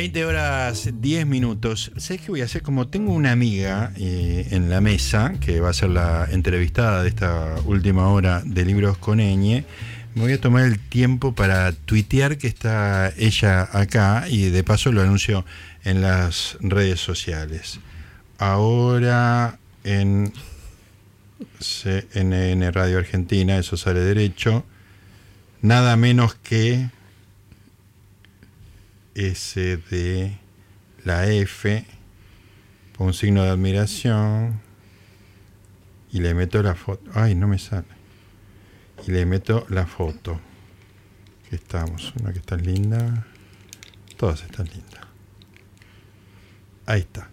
20 horas 10 minutos. ¿Sabes qué voy a hacer? Como tengo una amiga eh, en la mesa, que va a ser la entrevistada de esta última hora de Libros con Eñe, me voy a tomar el tiempo para tuitear que está ella acá y de paso lo anuncio en las redes sociales. Ahora en CNN Radio Argentina, eso sale derecho, nada menos que S de la F, un signo de admiración y le meto la foto. Ay, no me sale. Y le meto la foto. Que estamos, una que está linda. Todas están lindas. Ahí está.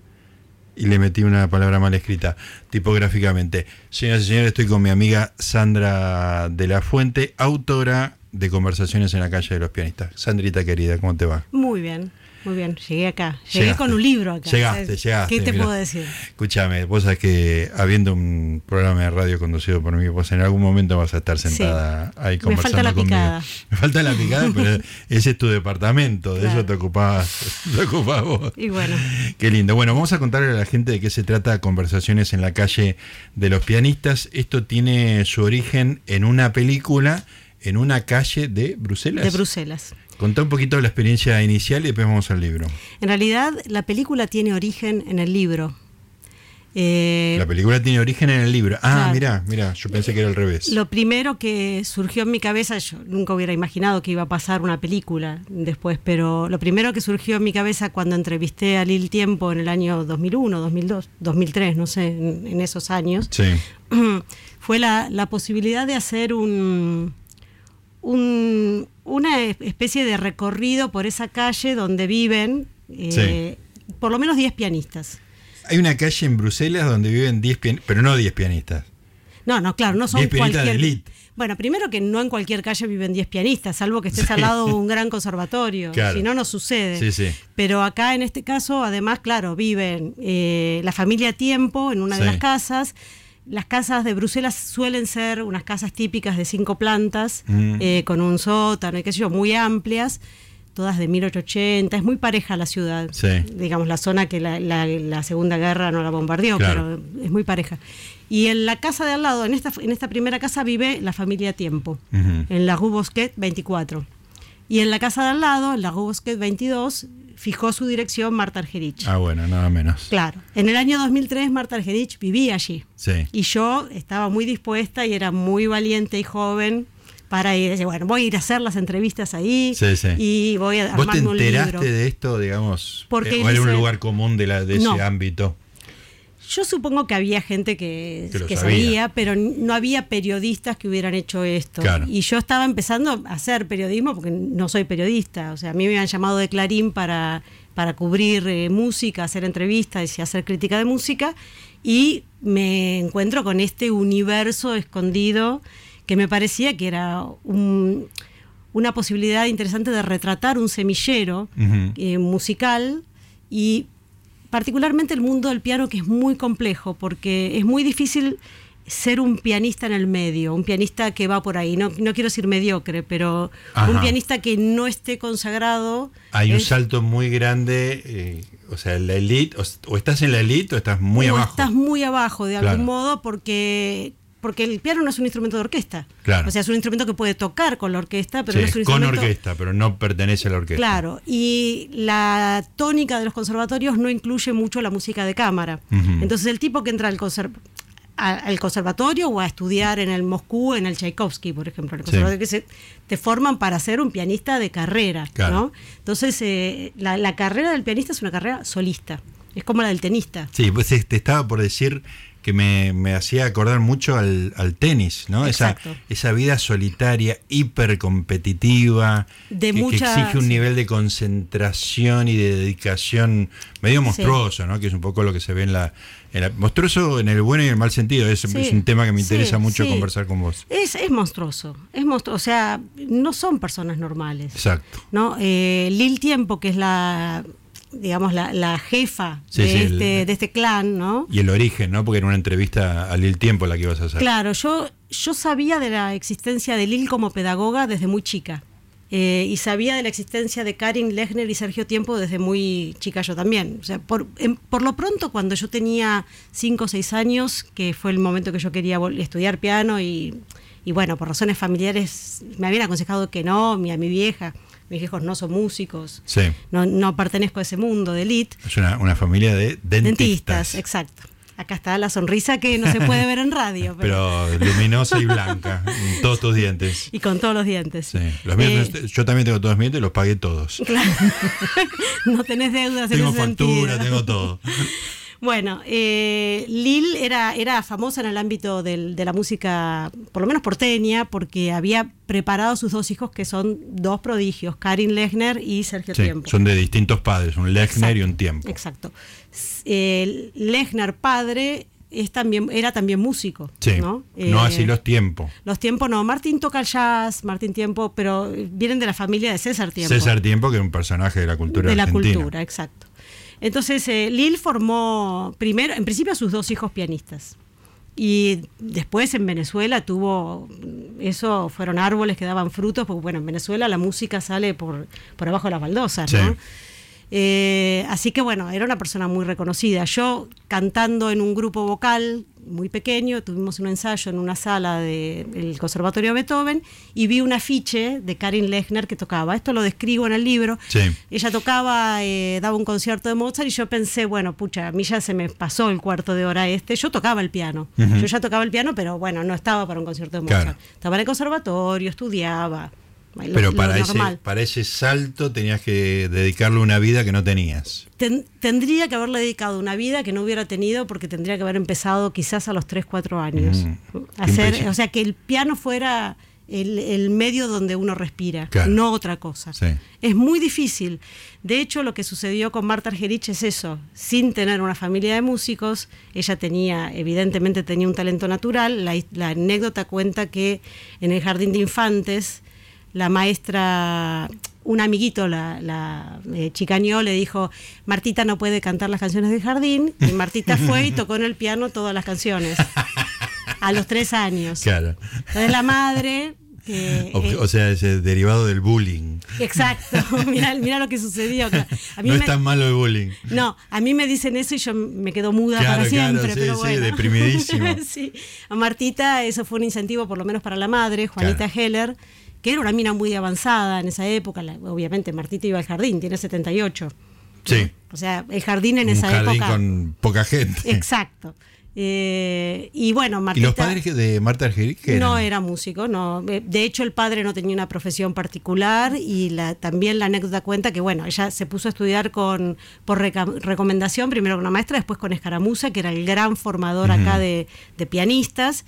Y le metí una palabra mal escrita tipográficamente. Señoras y señores, estoy con mi amiga Sandra de la Fuente, autora de Conversaciones en la calle de los pianistas. Sandrita querida, ¿cómo te va? Muy bien. Muy bien, llegué acá. Llegué con un libro acá. Llegaste, llegaste. ¿Qué te puedo decir? Escúchame, vos sabés que habiendo un programa de radio conducido por mí, vos en algún momento vas a estar sentada ahí conversando Me falta la conmigo. picada. Me falta la picada, pero ese es tu departamento, de Claro. eso te ocupabas, te ocupabas vos. Y bueno, Qué lindo. Bueno, vamos a contarle a la gente de qué se trata Conversaciones en la calle de los pianistas. Esto tiene su origen en una película en una calle de Bruselas. de Bruselas. Contá un poquito de la experiencia inicial y después vamos al libro. En realidad, la película tiene origen en el libro. Eh, La película tiene origen en el libro. Ah, Claro. mirá, mirá, yo pensé que era al revés. Lo primero que surgió en mi cabeza, yo nunca hubiera imaginado que iba a pasar una película después, pero lo primero que surgió en mi cabeza cuando entrevisté a Lil Tiempo en el año 2001, 2002, 2003, no sé, en, en esos años, Sí, fue la, la posibilidad de hacer un, un- una especie de recorrido por esa calle donde viven eh, por lo menos 10 pianistas. hay una calle en Bruselas donde viven 10 pianistas, pero no 10 pianistas. No, no, claro, no son 10 pianistas cualquier... de elite. Bueno, primero que no en cualquier calle viven 10 pianistas, salvo que estés al lado de un gran conservatorio. Claro. Si no, no sucede. Sí, sí. Pero acá en este caso, además, claro, viven eh, la familia Tiempo en una de las casas. Las casas de Bruselas suelen ser unas casas típicas de cinco plantas, Mm. eh, con un sótano y qué sé yo, muy amplias, todas de 1880. Es muy pareja la ciudad. Sí. Digamos, la zona que la, la- la Segunda Guerra no la bombardeó, Claro. pero es muy pareja. Y en la casa de al lado, en esta, en esta primera casa, vive la familia Tiempo, en la Rue Bosquet 24. Y en la casa de al lado, en la Rue Bosquet 22, fijó su dirección Marta Argerich. Ah, bueno, nada menos. Claro. En el año 2003 Marta Argerich vivía allí. Sí. Y yo estaba muy dispuesta y era muy valiente y joven para ir. Bueno, voy a ir a hacer las entrevistas ahí Sí, sí. y voy a ¿Vos te un enteraste libro. de esto, digamos? Porque eh, ¿O era un lugar común de, la, de ese ámbito? Yo supongo que había gente que, Que sabía. sabía. pero no había periodistas que hubieran hecho esto. Claro. Y yo estaba empezando a hacer periodismo porque no soy periodista. O sea, a mí me habían llamado de Clarín para, para cubrir eh, música, hacer entrevistas y hacer crítica de música. Y me encuentro con este universo escondido que me parecía que era un- una posibilidad interesante de retratar un semillero eh, musical y particularmente el mundo del piano que es muy complejo porque es muy difícil ser un pianista en el medio, un pianista que va por ahí, no, no quiero decir mediocre, pero Ajá. un pianista que no esté consagrado. Hay un salto muy grande, eh, o sea, la elite, o, o estás en la elite o estás muy o abajo. estás muy abajo de Claro. algún modo porque porque el piano no es un instrumento de orquesta. Claro. O sea, es un instrumento que puede tocar con la orquesta, pero Sí, no es un con instrumento orquesta, pero no pertenece a la orquesta. Claro, y la tónica de los conservatorios no incluye mucho la música de cámara. Entonces el tipo que entra al, conser- a- al conservatorio o a estudiar en el Moscú, en el Tchaikovsky, por ejemplo, el Sí. conservatorio que se, te forman para ser un pianista de carrera, Claro. ¿no? Entonces eh, la, la carrera del pianista es una carrera solista, es como la del tenista. Sí, pues eh, te estaba por decir que me, me hacía acordar mucho al, al tenis, ¿no? Esa, Exacto. esa vida solitaria, hiper competitiva, De que, que mucha- exige un nivel de concentración y de dedicación medio monstruoso, ¿no? Que es un poco lo que se ve en la, en la- monstruoso en el bueno y en el mal sentido. Es, Sí, es un tema que me sí, interesa mucho conversar con vos. Es, es monstruoso, es monstruoso, o sea, no son personas normales. Exacto. ¿no? Eh, Lil Tiempo, que es la, digamos, la, la jefa Sí, de, sí, el- este, de este clan, ¿no? Y el origen, ¿no? Porque era una entrevista a Lil Tiempo la que ibas a hacer. Claro, yo, yo sabía de la existencia de Lil como pedagoga desde muy chica. eh, y sabía de la existencia de Karin Lechner y Sergio Tiempo desde muy chica yo también. O sea, por, por lo pronto, cuando yo tenía 5 o 6 años, que fue el momento que yo quería estudiar piano y, y, bueno, por razones familiares me habían aconsejado que no, mi, a mi vieja. Mis hijos no son músicos, Sí. no, no pertenezco a ese mundo de elite. Es una, una familia de dentistas. exacto. Acá está la sonrisa que no se puede ver en radio. Pero, luminosa y blanca, en todos tus dientes. Y con todos los dientes. Sí. Los míos, Eh, yo también tengo todos mis dientes y los pagué todos. Claro. no tenés deudas en Tengo ese factura, sentido. tengo todo. Bueno, eh, Lil era, era famosa en el ámbito del- de la música, por lo menos porteña, porque había preparado a sus dos hijos, que son dos prodigios, Karin Lechner y Sergio Sí, Tiempo. son de distintos padres, un Lechner y un Exacto, Tiempo. Exacto. Eh, Lechner padre es también, era también músico. Sí, ¿no? no, Eh, así los tiempos. Los tiempos no, Martín toca el jazz, Martín Tiempo, pero vienen de la familia de César Tiempo. César Tiempo, que es un personaje de la cultura de la argentina. cultura, exacto. Entonces, eh, Lil formó primero, en principio, a sus dos hijos pianistas. Y después en Venezuela tuvo, eso fueron árboles que daban frutos, porque bueno, en Venezuela la música sale por, por abajo de las baldosas, ¿no? Sí. Eh, así que bueno, era una persona muy reconocida. Yo cantando en un grupo vocal muy pequeño, tuvimos un ensayo en una sala del Conservatorio Beethoven y vi un afiche de Karin Lechner que tocaba. Esto lo describo en el libro. Sí. Ella tocaba, eh, daba un concierto de Mozart y yo pensé, bueno, pucha, a mí ya se me pasó el cuarto de hora este. Yo tocaba el piano. Yo ya tocaba el piano, pero bueno, no estaba para un concierto de Mozart. Claro. Estaba en el conservatorio, estudiaba. Lo- Pero para ese, para ese salto tenías que dedicarle una vida que no tenías. Ten- tendría que haberle dedicado una vida que no hubiera tenido porque tendría que haber empezado quizás a los 3, 4 años. Mm, Hacer, o sea, que el piano fuera el, el medio donde uno respira, Claro. no otra cosa. Sí. Es muy difícil. De hecho, lo que sucedió con Marta Argerich es eso. Sin tener una familia de músicos, ella tenía, evidentemente tenía un talento natural. La, la anécdota cuenta que en el jardín de infantes, la maestra, un amiguito, la, la eh, chicañó, le dijo, Martita no puede cantar las canciones del jardín. Y Martita fue y tocó en el piano todas las canciones. A los tres años. Claro. Entonces la madre... O, eh, o sea, es el derivado del bullying. Exacto, mira, mira lo que sucedió. A mí No me- es tan malo el bullying. no, a mí me dicen eso y yo me quedo muda Claro, para claro, siempre. sí, pero sí, bueno. deprimidísimo. Sí. A Martita eso fue un incentivo por lo menos para la madre, Juanita Claro. Heller, que era una mina muy avanzada en esa época. La- obviamente Martita iba al jardín, tiene 78. Sí. O sea, el jardín en un esa jardín época. con poca gente. Exacto. Eh, y bueno, ¿Y Martita los padres de Marta Argerich no era músico, no. De hecho, el padre no tenía una profesión particular y la, también la anécdota cuenta que, bueno, ella se puso a estudiar con por reca- recomendación, primero con una maestra, después con Escaramuza, que era el gran formador acá de, de pianistas.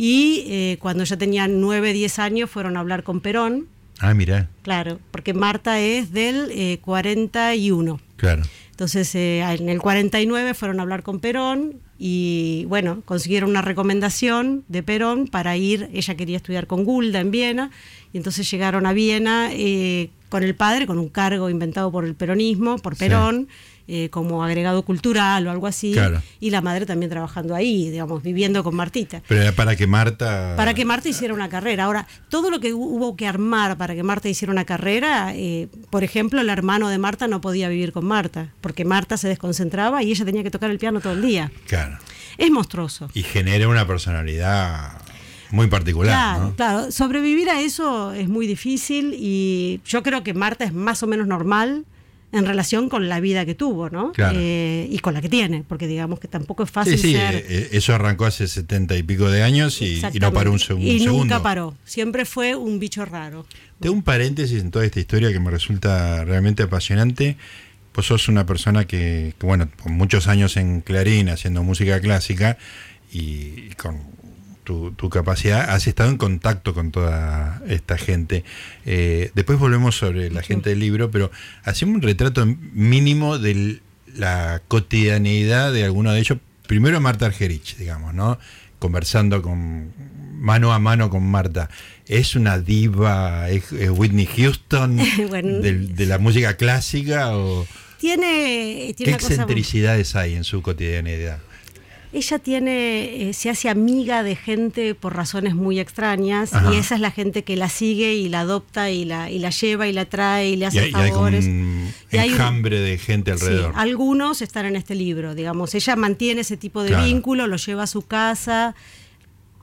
Y eh, cuando ya tenía 9, 10 años fueron a hablar con Perón, Ah, mira, claro, porque Marta es del eh, 41. claro. Entonces, eh, en el 49 fueron a hablar con Perón y, bueno, consiguieron una recomendación de Perón para ir, ella quería estudiar con Gulda en Viena, y entonces llegaron a Viena eh, con el padre, con un cargo inventado por el peronismo, por Sí. Eh, como agregado cultural o algo así, Claro. y la madre también trabajando ahí, digamos, viviendo con Martita. Pero era para que Marta... Para que Marta hiciera una carrera. Ahora, todo lo que hu- hubo que armar para que Marta hiciera una carrera, eh, por ejemplo, el hermano de Marta no podía vivir con Marta, porque Marta se desconcentraba y ella tenía que tocar el piano todo el día. Claro. Es monstruoso. Y genera una personalidad muy particular, Claro, ¿no? claro. Sobrevivir a eso es muy difícil y yo creo que Marta es más o menos normal en relación con la vida que tuvo, ¿no? Claro. Eh, y con la que tiene, porque digamos que tampoco es fácil Sí, sí, ser... eh, eh, eso arrancó hace setenta y pico de años y, y no paró un, seg- un Y segundo. nunca paró. Siempre fue un bicho raro. Tengo un paréntesis en toda esta historia que me resulta realmente apasionante. Vos sos una persona que, que, bueno, con muchos años en Clarín haciendo música clásica y con tu, tu capacidad, has estado en contacto con toda esta gente. Eh, después volvemos sobre la gente del libro, pero hacemos un retrato mínimo de la cotidianeidad de alguno de ellos. Primero Marta Argerich, digamos, ¿no? Conversando con mano a mano con Marta. ¿Es una diva, es, es Whitney Houston Bueno. de, la música clásica? o Tiene, ¿Qué cosa... excentricidades hay en su cotidianidad? Ella tiene, eh, se hace amiga de gente por razones muy extrañas Ajá. y esa es la gente que la sigue y la adopta y la, y la lleva y la trae y le hace hay, y hay como favores. Y hay un- enjambre de gente alrededor. Sí, algunos están en este libro, digamos. Ella mantiene ese tipo de Claro. vínculo, lo lleva a su casa,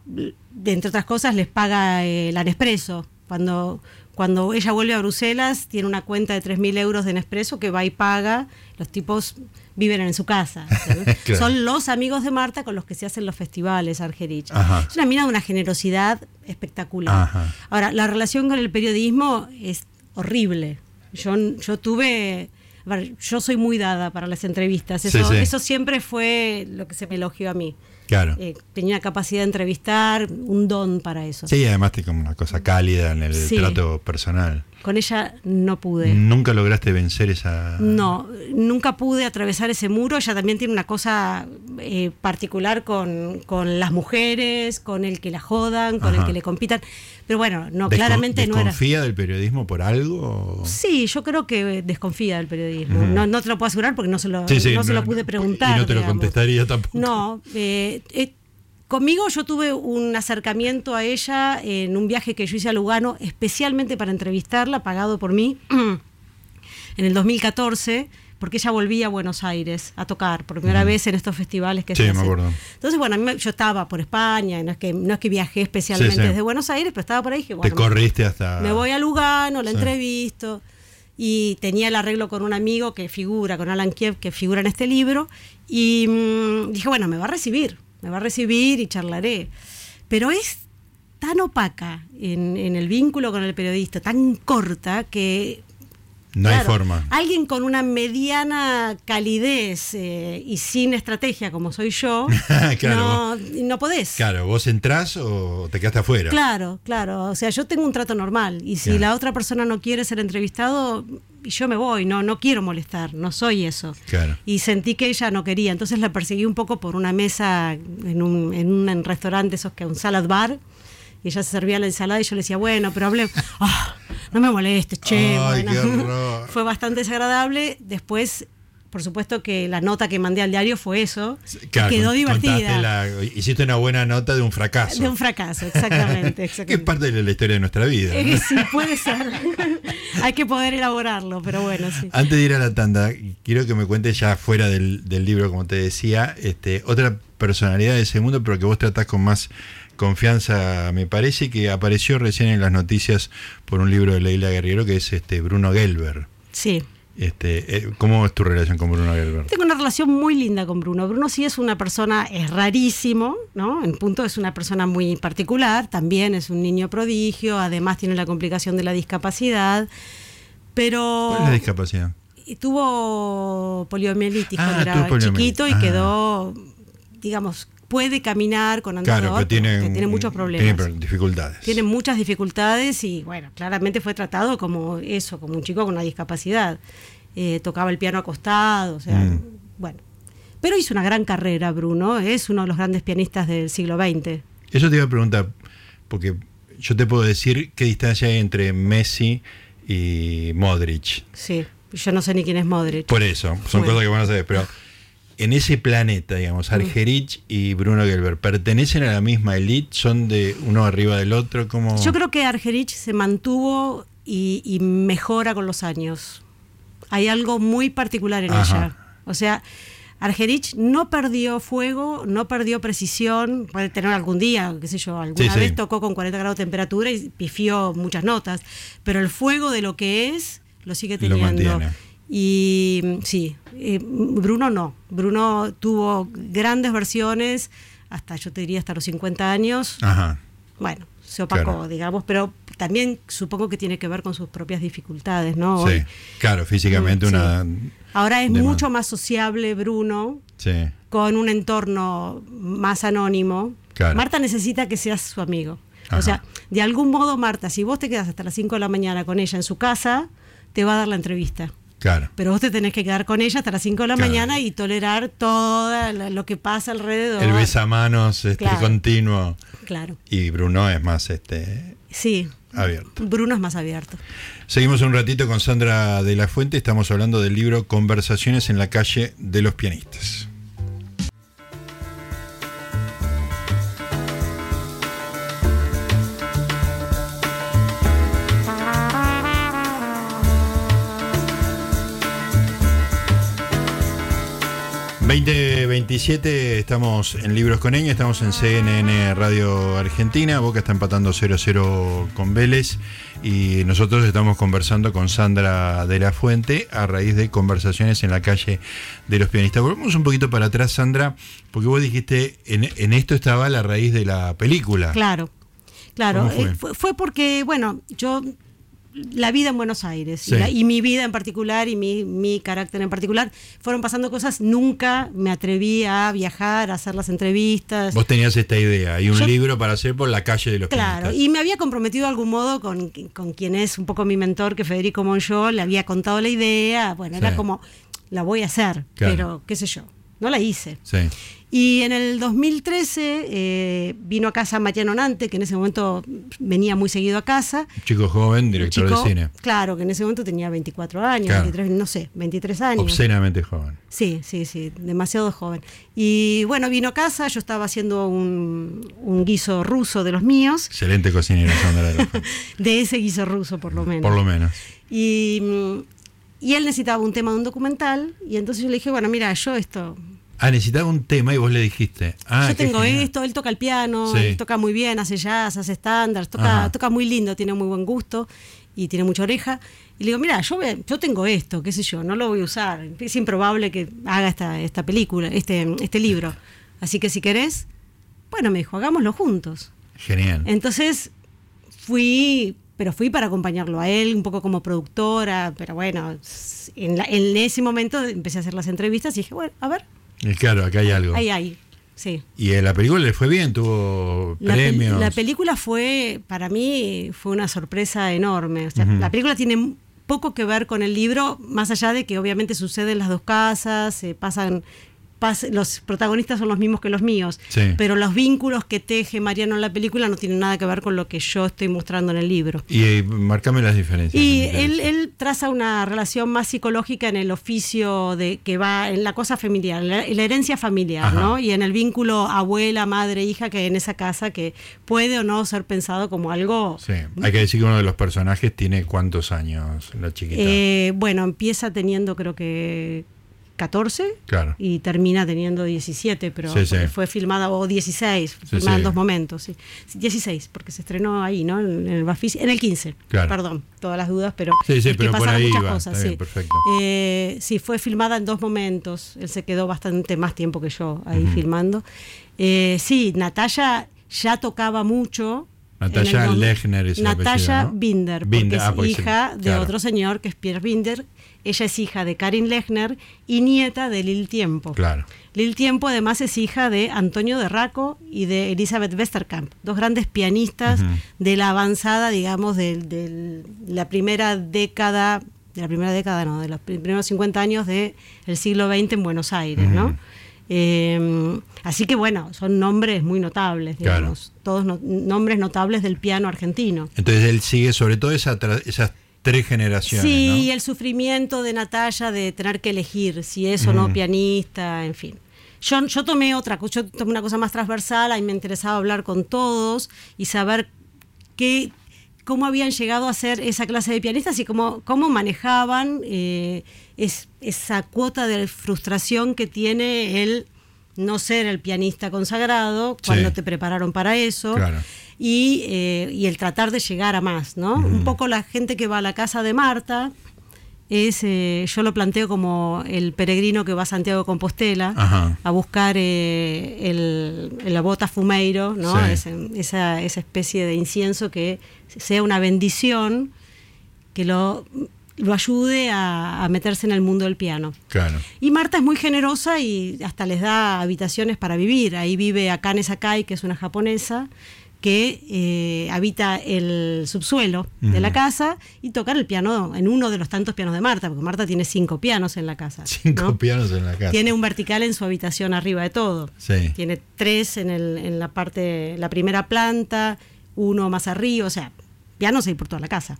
de, entre otras cosas les paga eh, la Nespresso. Cuando, cuando ella vuelve a Bruselas, tiene una cuenta de 3.000 euros de Nespresso que va y paga. Los tipos viven en su casa. Son los amigos de Marta con los que se hacen los festivales, Argerich. Ajá. Es una mina de una generosidad espectacular. Ajá. Ahora, la relación con el periodismo es horrible. Yo, yo tuve. Yo soy muy dada para las entrevistas. Sí, Eso, sí. eso siempre fue lo que se me elogió a mí. Claro. Eh, tenía capacidad de entrevistar, un don para eso. Sí, además tiene como una cosa cálida en el Sí. trato personal. Con ella no pude. Nunca lograste vencer esa. No, nunca pude atravesar ese muro. Ella también tiene una cosa eh, particular con, con las mujeres, con el que la jodan, con Ajá. el que le compitan. Pero bueno, no, claramente no era. ¿Desconfía del periodismo por algo? Sí, yo creo que desconfía del periodismo. No, no te lo puedo asegurar porque no se lo, Sí, sí, no se lo pude preguntar. Y no te lo contestaría tampoco. No, eh, eh, conmigo yo tuve un acercamiento a ella en un viaje que yo hice a Lugano especialmente para entrevistarla, pagado por mí, en el 2014, porque ella volvía a Buenos Aires a tocar por primera vez en estos festivales que Sí, se me hacen. acuerdo. Entonces, bueno, a mí me- yo estaba por España, no es que, no es que viajé especialmente Sí, sí. desde Buenos Aires, pero estaba por ahí dije, Te bueno, corriste hasta. me voy a Lugano, la entrevisto. Y tenía el arreglo con un amigo que figura, con Alan Kiev, que figura en este libro. Y mm, dije, bueno, me va a recibir, me va a recibir y charlaré. Pero es tan opaca en, el vínculo con el periodista, tan corta, que No hay forma. Alguien con una mediana calidez eh, y sin estrategia como soy yo, Claro, no, no podés. Claro, vos entrás o te quedaste afuera. Claro, claro. O sea, yo tengo un trato normal y si Claro. la otra persona no quiere ser entrevistado, yo me voy, no, no quiero molestar, no soy eso. Claro. Y sentí que ella no quería, entonces la perseguí un poco por una mesa en un, en un restaurante, esos que un salad bar. Y ella se servía la ensalada y yo le decía, bueno, pero hablé, Ah, no me molestes, che. Ay, bueno". Fue bastante desagradable. Después, por supuesto que la nota que mandé al diario fue eso. Claro, quedó divertida. la- hiciste una buena nota de un fracaso. De un fracaso, exactamente. que es exactamente. parte de la historia de nuestra vida. ¿no? Eh, sí, puede ser. Hay que poder elaborarlo, pero bueno, sí. Antes de ir a la tanda, quiero que me cuentes ya fuera del, del libro, como te decía, este, otra personalidad de ese mundo, pero que vos tratás con más confianza, me parece, que apareció recién en las noticias por un libro de Leila Guerrero, que es este Bruno Gelber. Sí. Este, eh, ¿Cómo es tu relación con Bruno Gelber? Tengo una relación muy linda con Bruno. Bruno sí es una persona, es rarísimo, ¿no? En punto es una persona muy particular, también es un niño prodigio, además tiene la complicación de la discapacidad, pero ¿Cuál es la discapacidad? y tuvo poliomielitis Ah, cuando era poliomielitis. chiquito y Ah. quedó, digamos, puede caminar con andador, Claro, pero que tiene muchos problemas. Tiene dificultades. Tiene muchas dificultades y bueno, claramente fue tratado como eso, como un chico con una discapacidad. Eh, tocaba el piano acostado, o sea, Mm. bueno. Pero hizo una gran carrera, Bruno, es uno de los grandes pianistas del siglo XX. Eso te iba a preguntar, porque yo te puedo decir qué distancia hay entre Messi y Modric. Sí, yo no sé ni quién es Modric. Por eso, son Bueno. cosas que van a saber, pero en ese planeta, digamos, Argerich y Bruno Gelber, ¿pertenecen a la misma elite? ¿Son de uno arriba del otro? como Yo creo que Argerich se mantuvo y, y mejora con los años. Hay algo muy particular en Ajá. ella. O sea, Argerich no perdió fuego, no perdió precisión. Puede tener algún día, qué sé yo, alguna Sí, sí. vez tocó con 40 grados de temperatura y pifió muchas notas. Pero el fuego de lo que es, lo sigue teniendo. Y sí, eh, Bruno no. Bruno tuvo grandes versiones, hasta yo te diría hasta los 50 años Ajá. bueno, se opacó, Claro. digamos, pero también supongo que tiene que ver con sus propias dificultades, ¿no? Sí, Hoy- claro, físicamente Mm, sí. una... Ahora es mucho más sociable Bruno, Sí, con un entorno más anónimo. Claro. Marta necesita que seas su amigo. Ajá. O sea, de algún modo, Marta, si vos te quedas hasta las 5 de la mañana con ella en su casa, te va a dar la entrevista. Claro. Pero vos te tenés que quedar con ella hasta las 5 de la Claro. mañana y tolerar todo lo que pasa alrededor. El besamanos este, Claro. continuo. Claro. Y Bruno es más este Sí, abierto. Bruno es más abierto. Seguimos un ratito con Sandra de la Fuente. Estamos hablando del libro Conversaciones en la calle de los pianistas. 2027 estamos en Libros con Eña, estamos en CNN Radio Argentina, Boca está empatando 0-0 con Vélez y nosotros estamos conversando con Sandra de la Fuente a raíz de conversaciones en la calle de los pianistas. Volvemos un poquito para atrás, Sandra, porque vos dijiste, en, en esto estaba la raíz de la película. Claro. Claro, eh, fue? fue porque, bueno, yo la vida en Buenos Aires Sí. y, la- y mi vida en particular y mi, mi carácter en particular fueron pasando cosas, nunca me atreví a viajar, a hacer las entrevistas. Vos tenías esta idea y un Yo- libro para hacer por la calle de los Claro, y me había comprometido de algún modo con, con quien es un poco mi mentor, que Federico Monjó, le había contado la idea, bueno, Sí. era como, la voy a hacer, Claro. pero qué sé yo, no la hice. Sí. Y en el 2013 eh, vino a casa Mariano Nante, que en ese momento venía muy seguido a casa. Un chico joven, director chico, de cine. Claro, que en ese momento tenía 24 años, Claro. 23, no sé, 23 años. Obscenamente joven. Sí, sí, sí, demasiado joven. Y bueno, vino a casa, yo estaba haciendo un, un guiso ruso de los míos, Excelente cocinero, Sandra de de ese guiso ruso por lo menos. Por lo menos. Y, y él necesitaba un tema de un documental, y entonces yo le dije, bueno, mira, yo esto, Ah, necesitaba un tema y vos le dijiste. Ah, yo tengo esto, él toca el piano, Sí. él toca muy bien, hace jazz, hace estándares, toca, Ajá. toca muy lindo, tiene muy buen gusto y tiene mucha oreja. Y le digo, mira, yo, yo tengo esto, qué sé yo, no lo voy a usar. Es improbable que haga esta, esta película, este, este libro. Así que si querés, bueno, me dijo, hagámoslo juntos. Genial. Entonces fui, pero fui para acompañarlo a él, un poco como productora, pero bueno, en, la- en ese momento empecé a hacer las entrevistas y dije, bueno, a ver, Y claro, acá hay algo. ahí, ahí, sí. Y eh, la película le fue bien, tuvo La, premios. la película fue, para mí, fue una sorpresa enorme. O sea. La película tiene poco que ver con el libro, más allá de que obviamente sucede en las dos casas, se pasan, pas- los protagonistas son los mismos que los míos, Sí. pero los vínculos que teje Mariano en la película no tienen nada que ver con lo que yo estoy mostrando en el libro. Y eh, marcame las diferencias. Y él, él traza una relación más psicológica en el oficio de que va en la cosa familiar, en la, en la herencia familiar, Ajá. ¿no? Y en el vínculo abuela, madre, hija que hay en esa casa que puede o no ser pensado como algo. Sí, hay que decir que uno de los personajes tiene cuántos años, la chiquita. Eh, bueno, empieza teniendo creo que 14 claro. y termina teniendo 17, pero Sí, sí. porque fue filmada, o 16, Sí, filmada en dos momentos, sí. 16, porque se estrenó ahí, ¿no? En, el Bafisi, en el 15, Claro. perdón, todas las dudas, pero Sí, sí, es pero pasaron muchas cosas, bien. Eh, sí, fue filmada en dos momentos, él se quedó bastante más tiempo que yo ahí filmando. Eh, sí, Natalia ya tocaba mucho. Natalia Lechner es Natalia ¿no? Binder, porque Binder, es ah, porque sí, hija de otro señor que es Pierre Binder. Ella es hija de Karin Lechner y nieta de Lil Tiempo. Claro. Lil Tiempo además es hija de Antonio de Raco y de Elizabeth Westerkamp, dos grandes pianistas de la avanzada, digamos, de, de la primera década, de la primera década, no, de los primeros 50 años del siglo XX en Buenos Aires. ¿no? Eh, así que bueno, son nombres muy notables, Claro. digamos, todos no- nombres notables del piano argentino. Entonces él sigue sobre todo esa esas tres generaciones. Sí, ¿no? y el sufrimiento de Natalia de tener que elegir si es o no Ujú. pianista, en fin. Yo, yo tomé otra cosa, yo tomé una cosa más transversal, a mí me interesaba hablar con todos y saber qué, cómo habían llegado a ser esa clase de pianistas y cómo, cómo manejaban eh, es- esa cuota de frustración que tiene el no ser el pianista consagrado cuando Sí. te prepararon para eso Claro. y, eh, y el tratar de llegar a más, ¿no? Un poco la gente que va a la casa de Marta es, eh, yo lo planteo como el peregrino que va a Santiago de Compostela Ajá. a buscar eh, el, el bota fumeiro, ¿no? Sí. Esa, esa especie de incienso que sea una bendición que lo, lo ayude a, a meterse en el mundo del piano. Claro. Y Marta es muy generosa y hasta les da habitaciones para vivir. Ahí vive Akane Sakai, que es una japonesa, que eh, habita el subsuelo de la casa y toca el piano en uno de los tantos pianos de Marta, porque Marta tiene cinco pianos en la casa. Cinco ¿no? pianos en la casa. Tiene un vertical en su habitación arriba de todo. Sí. Tiene tres en, el, en la parte, la primera planta, uno más arriba, o sea, pianos hay por toda la casa.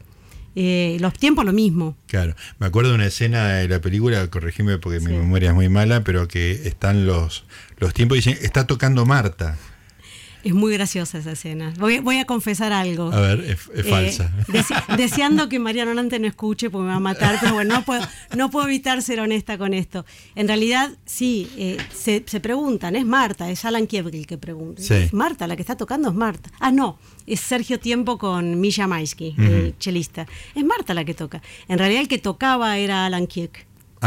Eh, los tiempos lo mismo. Claro, me acuerdo de una escena de la película, corregime porque mi memoria es muy mala, pero que están los, los tiempos y dicen, está tocando Marta. Es muy graciosa esa escena. Voy, voy a confesar algo. A ver, es, es Eh, falsa. dese- deseando que Mariano Nante no escuche porque me va a matar, pero bueno, no puedo, no puedo evitar ser honesta con esto. En realidad, sí, eh, se, se preguntan, es Marta, es Alan Kiev el que pregunta. Sí. Es Marta, la que está tocando es Marta. Ah, no, es Sergio Tiempo con Misha Maisky, el chelista. Es Marta la que toca. En realidad el que tocaba era Alan Kiev.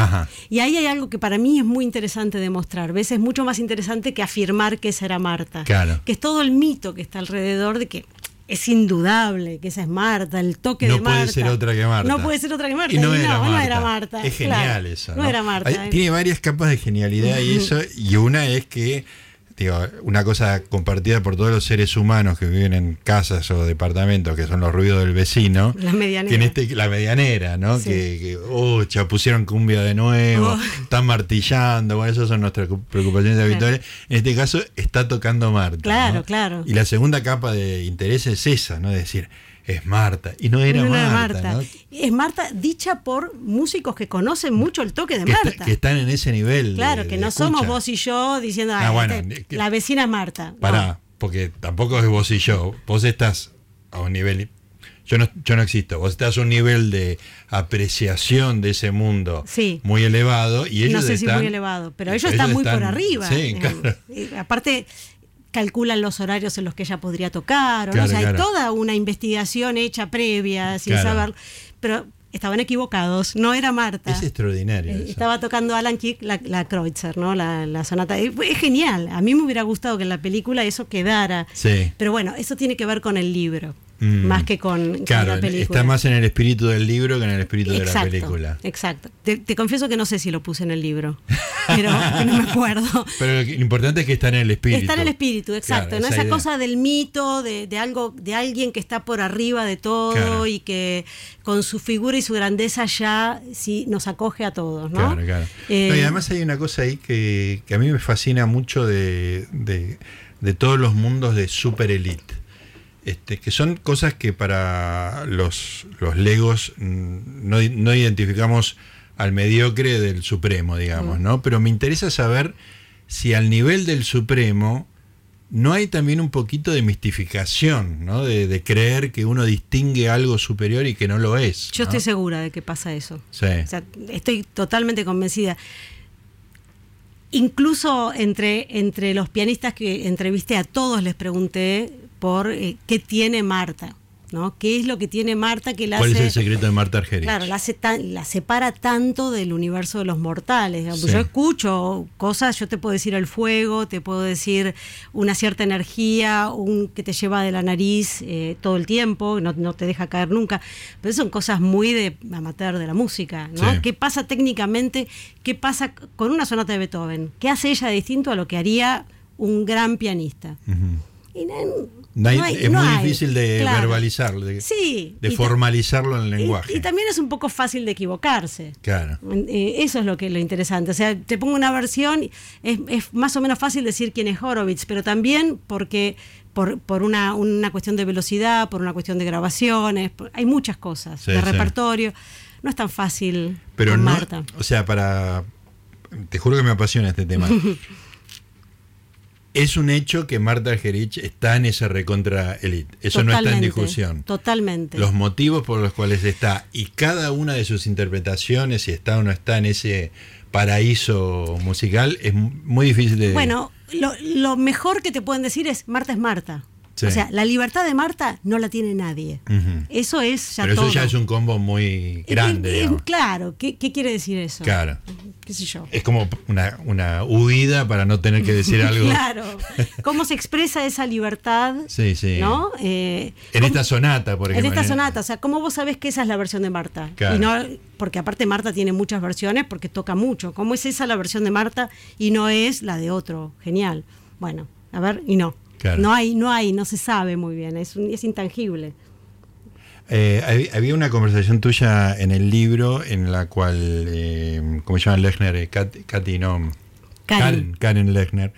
Ajá. Y ahí hay algo que para mí es muy interesante demostrar. ¿Ves? Es mucho más interesante que afirmar que esa era Marta. Claro. Que es todo el mito que está alrededor de que es indudable que esa es Marta, el toque No de Marta. puede ser otra que Marta. No puede ser otra que Marta. Y no, Y era, no, Marta. no era Marta. Es genial Claro, eso. No era Marta. Hay- tiene varias capas de genialidad y eso, y una es que, digo, una cosa compartida por todos los seres humanos que viven en casas o departamentos, que son los ruidos del vecino. La medianera. Que en este, la medianera, ¿no? Sí. Que, que, oh, ya pusieron cumbia de nuevo, Oh. están martillando, bueno, esas son nuestras preocupaciones Claro. habituales. En este caso está tocando Marta. Claro, ¿no? claro. Y la segunda capa de interés es esa, ¿no? De decir, es Marta. Y no era No Marta. ¿no? Es Marta dicha por músicos que conocen mucho el toque de que, está- Marta. que están en ese nivel. de- claro, que de no escucha. somos vos y yo diciendo, Ah, "Ay, bueno, este- que- la vecina Marta. No. Pará, porque tampoco es vos y yo. Vos estás a un nivel. Yo no, yo no existo. Vos estás a un nivel de apreciación de ese mundo Sí. muy elevado y ellos no sé si muy elevado, pero ellos están muy por arriba. Sí, digamos. claro. Y aparte, calculan los horarios en los que ella podría tocar, o Claro, no, o sea, claro. hay toda una investigación hecha previa, sin Claro. saber. Pero estaban equivocados, no era Marta. Es extraordinario. Eh, eso. Estaba tocando Alan Kick la, la Kreutzer, ¿no? La, la sonata. Es genial. A mí me hubiera gustado que en la película eso quedara. Sí. Pero bueno, eso tiene que ver con el libro, Mm. más que con, con Claro, la película. está más en el espíritu del libro que en el espíritu de la película. Exacto. Te, te confieso que no sé si lo puse en el libro, pero no me acuerdo. Pero lo, importante es que está en el espíritu. Está en el espíritu, exacto. Claro, ¿no? esa cosa del mito, de, de algo, de alguien que está por arriba de todo Claro. y que con su figura y su grandeza ya sí nos acoge a todos, ¿no? Claro, claro. Eh, No, y además hay una cosa ahí que, que a mí me fascina mucho de, de- de todos los mundos de super elite. Este, que son cosas que para los, los legos no, no identificamos al mediocre del supremo, digamos, ¿no? Pero me interesa saber si al nivel del supremo no hay también un poquito de mistificación, ¿no? De, de creer que uno distingue algo superior y que no lo es. Yo ¿no? estoy segura de que pasa eso. Sí. O sea, estoy totalmente convencida. Incluso entre, entre los pianistas que entrevisté, a todos les pregunté por eh, qué tiene Marta, ¿no? ¿Qué es lo que tiene Marta que la ¿Cuál hace... es el secreto de Marta Argerich? Claro, la, hace tan- la separa tanto del universo de los mortales. Sí. Yo escucho cosas, yo te puedo decir el fuego, te puedo decir una cierta energía, un que te lleva de la nariz eh, todo el tiempo, no, no te deja caer nunca. Pero son cosas muy de amateur de la música, ¿no? Sí. ¿Qué pasa técnicamente? ¿Qué pasa con una sonata de Beethoven? ¿Qué hace ella de distinto a lo que haría un gran pianista? Ujú. Y no- No hay- no hay- es no muy hay. difícil de Claro. verbalizarlo, de, Sí. formalizarlo en el lenguaje. Y, también es un poco fácil de equivocarse. Claro. Eh, eso es lo que lo interesante. O sea, te pongo una versión, es, es más o menos fácil decir quién es Horowitz, pero también porque por, por una, una cuestión de velocidad, por una cuestión de grabaciones, por- hay muchas cosas, Sí, de sí. repertorio. No es tan fácil Pero no, Marta. o sea, para te juro que me apasiona este tema. es un hecho que Marta Argerich está en ese recontra elite. Eso no está en discusión. Totalmente. Los motivos por los cuales está y cada una de sus interpretaciones, si está o no está en ese paraíso musical, es muy difícil de. Bueno, lo, lo mejor que te pueden decir es Marta es Marta. Sí. O sea, la libertad de Marta no la tiene nadie. Eso es ya Pero eso todo. ya es un combo muy grande. Claro, ¿qué, qué quiere decir eso? Claro. ¿Qué sé yo? Es como una, una huida para no tener que decir algo. Claro. ¿Cómo se expresa esa libertad? Sí, sí. ¿No? Eh, En ¿cómo- esta sonata, por en ejemplo. esta sonata, o sea, ¿cómo vos sabés que esa es la versión de Marta? Claro. Y no, porque aparte Marta tiene muchas versiones porque toca mucho. ¿Cómo es esa la versión de Marta y no es la de otro? Genial. Bueno, a ver, y no. Claro. No hay, no hay, no se sabe muy bien, es, un- es intangible. Eh, hab- había una conversación tuya en el libro en la cual, eh, ¿cómo se llama Lechner? Eh, Kat- Katy, no. Karen. Karen Lechner.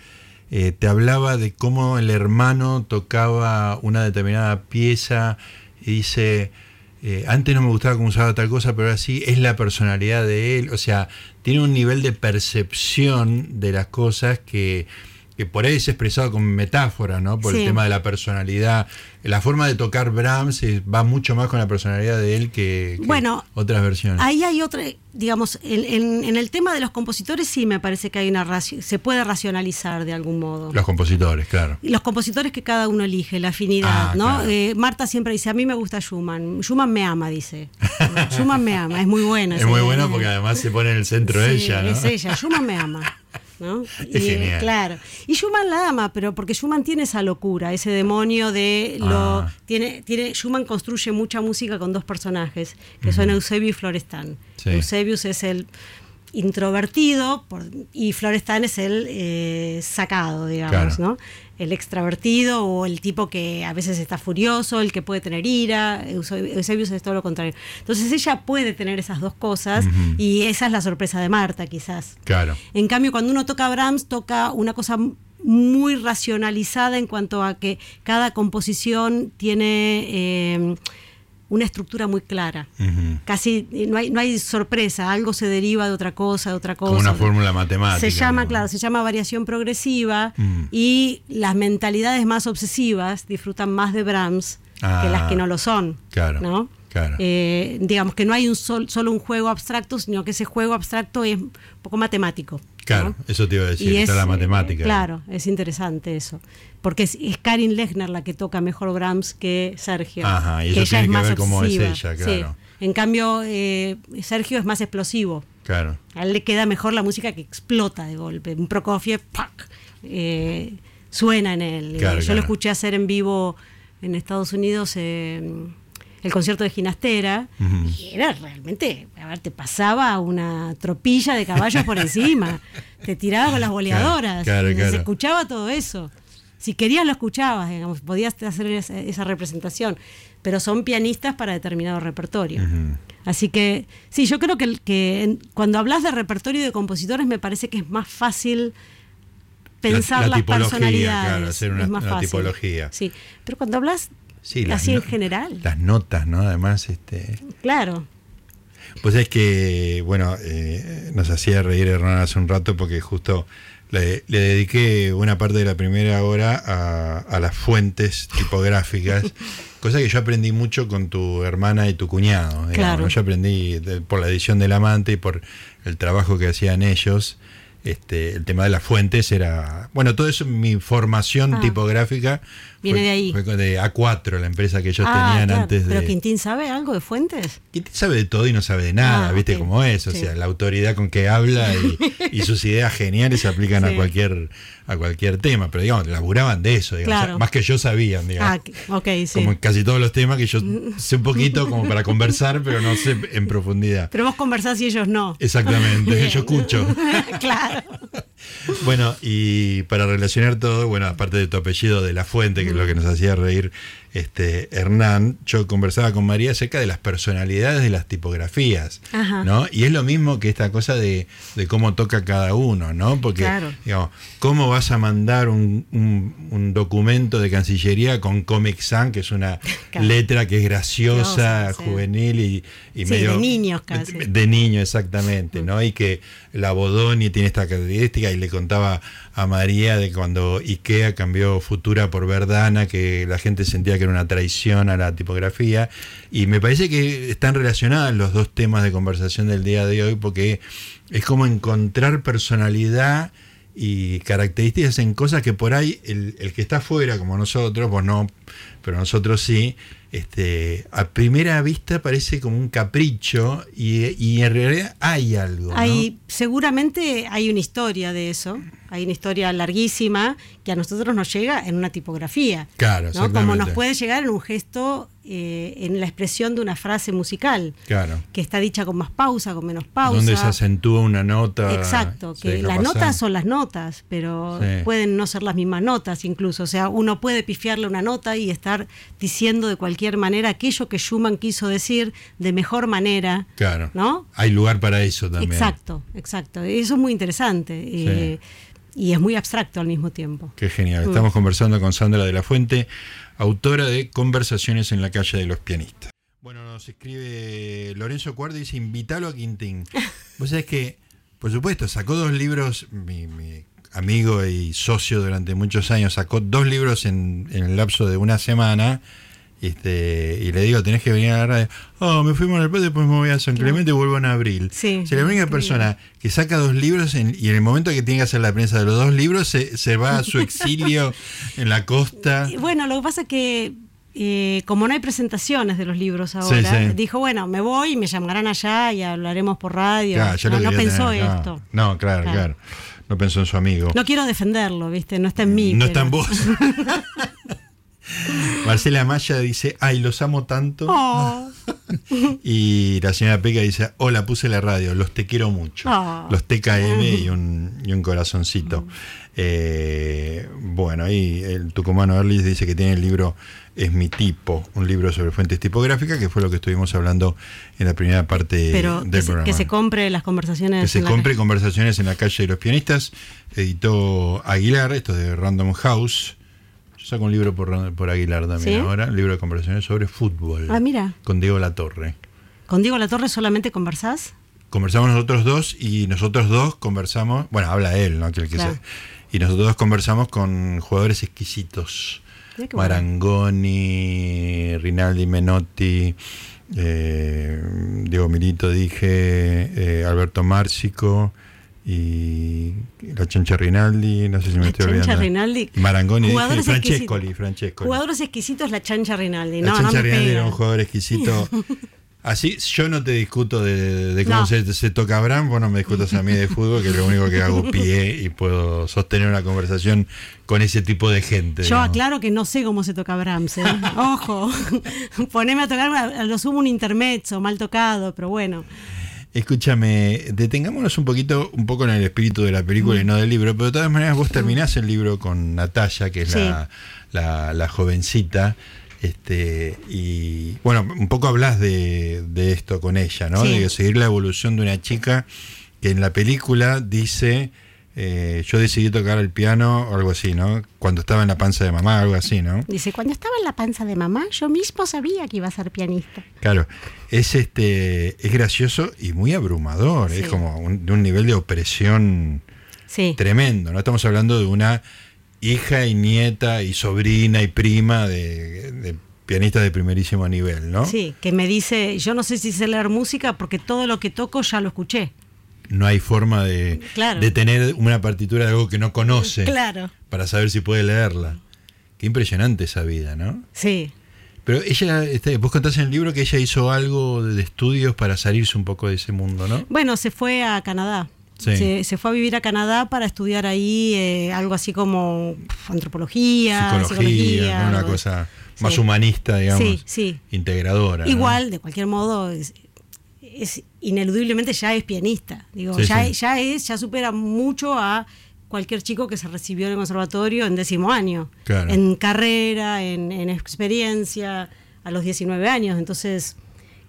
eh, te hablaba de cómo el hermano tocaba una determinada pieza y dice, eh, antes no me gustaba cómo usaba tal cosa, pero ahora sí, es la personalidad de él. O sea, tiene un nivel de percepción de las cosas que, que por ahí es expresado con metáfora, ¿no? Por Sí. el tema de la personalidad. La forma de tocar Brahms va mucho más con la personalidad de él que, que Bueno, otras versiones. Ahí hay otra, digamos, en, en- en el tema de los compositores sí me parece que hay una se puede racionalizar de algún modo. Los compositores, claro. Los compositores que cada uno elige, la afinidad, Ah, ¿no? claro. Eh, Marta siempre dice, a mí me gusta Schumann. Schumann me ama, dice. Schumann me ama, es muy buena. Es muy bueno porque además se pone en el centro Sí, ella, ¿no? Es ella, Schumann me ama. ¿no? Es Y, genial. Claro. Y Schumann la ama, pero porque Schumann tiene esa locura, ese demonio de lo. Ah. Tiene, tiene, Schumann construye mucha música con dos personajes, que son Eusebio y Florestan. Sí. Eusebius es el introvertido por- y Florestan es el eh, sacado, digamos, Claro. ¿no? El extravertido o el tipo que a veces está furioso, el que puede tener ira. Euse- Eusebius es todo lo contrario. Entonces ella puede tener esas dos cosas y esa es la sorpresa de Marta, quizás. Claro. En cambio, cuando uno toca Brahms, toca una cosa muy racionalizada en cuanto a que cada composición tiene eh, una estructura muy clara. Casi eh, no hay, no hay sorpresa, algo se deriva de otra cosa, de otra cosa. Como una fórmula matemática. Se llama, ¿no? claro, se llama variación progresiva Mm. y las mentalidades más obsesivas disfrutan más de Brahms que Ah, las que no lo son. claro, ¿no? claro. Eh, digamos que no hay un sol- solo un juego abstracto, sino que ese juego abstracto es un poco matemático. Claro, ¿no? eso te iba a decir, está es, la matemática. Claro, es interesante eso. Porque es, es Karin Lechner la que toca mejor Brahms que Sergio. Ajá, y que eso tiene que ver cómo es ella, sí. claro. En cambio, eh, Sergio es más explosivo. Claro. A él le queda mejor la música que explota de golpe. Un Prokofiev ¡pac! Eh, suena en él. Claro, Yo claro. lo escuché hacer en vivo en Estados Unidos eh, el concierto de Ginastera y era realmente, a ver, te pasaba una tropilla de caballos por encima, te tiraba con las boleadoras, claro, se claro. escuchaba todo eso. Si querías lo escuchabas, digamos, podías hacer esa, esa representación, pero son pianistas para determinado repertorio. Así que sí, yo creo que, cuando hablas de repertorio de compositores me parece que es más fácil pensar la las personalidades. claro, hacer una- es más una fácil. tipología. Sí, pero cuando hablas Sí, así en general, Las notas, ¿no? Además, este. claro. Pues es que, bueno, eh, nos hacía reír Hernán hace un rato porque justo le, le dediqué una parte de la primera hora a, a las fuentes tipográficas, cosa que yo aprendí mucho con tu hermana y tu cuñado. digamos, Claro. ¿no? Yo aprendí de- por la edición del amante y por el trabajo que hacían ellos. Este, el tema de las fuentes era. Bueno, todo eso, mi formación Ah. tipográfica. Viene fue- de ahí. Fue de A4, la empresa que ellos Ah, tenían claro. antes de. Pero Quintín sabe algo de fuentes. Quintín sabe de todo y no sabe de nada, Ah, ¿viste ok. cómo es? O Sí. sea, la autoridad con que habla y, y sus ideas geniales se aplican a cualquier a cualquier tema, pero digamos, laburaban de eso, digamos, Claro. más que yo sabían, digamos. Ah, que- ok, sí. Como casi todos los temas que yo sé un poquito como para conversar, pero no sé en profundidad. Pero vos conversás y ellos no. Exactamente, Bien. yo escucho. claro. Bueno, y para relacionar todo, bueno, aparte de tu apellido de la fuente, que es lo que nos hacía reír este Hernán, yo conversaba con María acerca de las personalidades de las tipografías, Ajá. ¿no? Y es lo mismo que esta cosa de, de cómo toca cada uno, ¿no? Porque, Claro. digamos, ¿cómo vas a mandar un, un- un documento de Cancillería con Comic Sans, que es una Claro. letra que es graciosa, sí. juvenil y, y Sí, medio... de niños casi. de- de niño, exactamente, ¿no? Y que la Bodoni tiene esta característica y le contaba a María de cuando Ikea cambió Futura por Verdana, que la gente sentía que era una traición a la tipografía. Y me parece que están relacionados los dos temas de conversación del día de hoy, porque es como encontrar personalidad y características en cosas que por ahí el, el que está afuera, como nosotros, vos no, pero nosotros sí, este, a primera vista parece como un capricho y, y en realidad hay algo. ¿no? Hay, seguramente hay una historia de eso, hay una historia larguísima que a nosotros nos llega en una tipografía. Claro, ¿no? Como nos puede llegar en un gesto, eh, en la expresión de una frase musical, Claro. que está dicha con más pausa, con menos pausa. Donde se acentúa una nota. Exacto, que las pasar. notas son las notas, pero Sí. pueden no ser las mismas notas incluso. O sea, uno puede pifiarle una nota y estar diciendo de cualquier manera aquello que Schumann quiso decir de mejor manera. Claro. ¿No? Hay lugar para eso también. Exacto, exacto. Eso es muy interesante eh, y es muy abstracto al mismo tiempo. Qué genial. Mm. Estamos conversando con Sandra de la Fuente, autora de Conversaciones en la calle de los pianistas. Bueno, nos escribe Lorenzo Cuarda y dice, invítalo a Quintín. Vos sabés que, por supuesto, sacó dos libros, mi, mi amigo y socio durante muchos años, sacó dos libros en, en el lapso de una semana. Este, y le digo, tenés que venir a la radio. Oh, me fuimos al patio, después me voy a San Clemente y vuelvo en abril. Sí, si la única persona que saca dos libros en- y en el momento que tiene que hacer la prensa de los dos libros, se, se va a su exilio en la costa. Bueno, lo que pasa es que eh, como no hay presentaciones de los libros ahora, sí. dijo, bueno, me voy y me llamarán allá y hablaremos por radio. Claro, no, no pensó tener, no. esto. No, claro, Claro. claro, No pensó en su amigo. No quiero defenderlo, ¿viste? No está en mí. No pero- está en vos. Marcela Maya dice, ay, los amo tanto. Oh, Y la señora Peca dice, hola, puse la radio, los te quiero mucho. Ah. Los TKM y un, y un corazoncito. Eh, bueno, ahí el tucumano Erlis dice que tiene el libro Es mi tipo, un libro sobre fuentes tipográficas, que fue lo que estuvimos hablando en la primera parte pero del que se, programa. que se compre las conversaciones. Que se en la compre calle. Conversaciones en la calle de los pianistas. Editó Aguilar, esto es de Random House. Yo saco un libro por, por Aguilar también ¿Sí? ahora, un libro de conversaciones sobre fútbol. Ah, mira. Con Diego Latorre. ¿Con Diego Latorre solamente conversás? Conversamos nosotros dos y nosotros dos conversamos, bueno, habla él, ¿no? Que el que Claro. se- y nosotros dos conversamos con jugadores exquisitos. Bueno. Marangoni, Rinaldi Menotti, eh, Diego Milito, dije, eh, Alberto Márcico y la Chancha Rinaldi, no sé si me La estoy Chancha olvidando. Rinaldi. Y Marangoni, dije, Jugadores Francescoli, exquisitos. Francescoli. Jugadores exquisitos, la chancha Rinaldi. La No, Chancha Rinaldi pega. era un jugador exquisito. Así, yo no te discuto de, de cómo No. se, se toca Abraham, vos no me discutas a mí de fútbol, que es lo único que hago pie y puedo sostener una conversación con ese tipo de gente. Yo digamos. aclaro que no sé cómo se toca Brahms. ¿eh? Ojo, poneme a tocar, a lo sumo un intermezzo, mal tocado, pero bueno. Escúchame, detengámonos un poquito, un poco en el espíritu de la película y no del libro, pero de todas maneras vos terminás el libro con Natalia, que es Sí. la, la- la jovencita, este, y bueno, un poco hablas de, de esto con ella, ¿no? Sí. De seguir la evolución de una chica que en la película dice, eh, yo decidí tocar el piano o algo así, ¿no? Cuando estaba en la panza de mamá, algo así, ¿no? Dice, cuando estaba en la panza de mamá, yo mismo sabía que iba a ser pianista. Claro, es este, es gracioso y muy abrumador, es como un- de un nivel de opresión Sí. tremendo, ¿no? Estamos hablando de una hija y nieta y sobrina y prima de, de pianistas de primerísimo nivel, ¿no? Sí, que me dice, yo no sé si sé leer música porque todo lo que toco ya lo escuché. No hay forma de, Claro. de tener una partitura de algo que no conoce Claro. para saber si puede leerla. Qué impresionante esa vida, ¿no? Sí. Pero ella, este, vos contás en el libro que ella hizo algo de estudios para salirse un poco de ese mundo, ¿no? Bueno, se fue a Canadá. Sí. Se, se fue a vivir a Canadá para estudiar ahí eh, algo así como antropología, Psicología, una algo cosa más Sí. humanista, digamos, Sí, sí. integradora. ¿no? Igual, de cualquier modo, es, es ineludiblemente ya es pianista. Digo, ya, ya es, ya supera mucho a cualquier chico que se recibió en el conservatorio en décimo año. Claro. En carrera, en, en experiencia, a los 19 años. Entonces,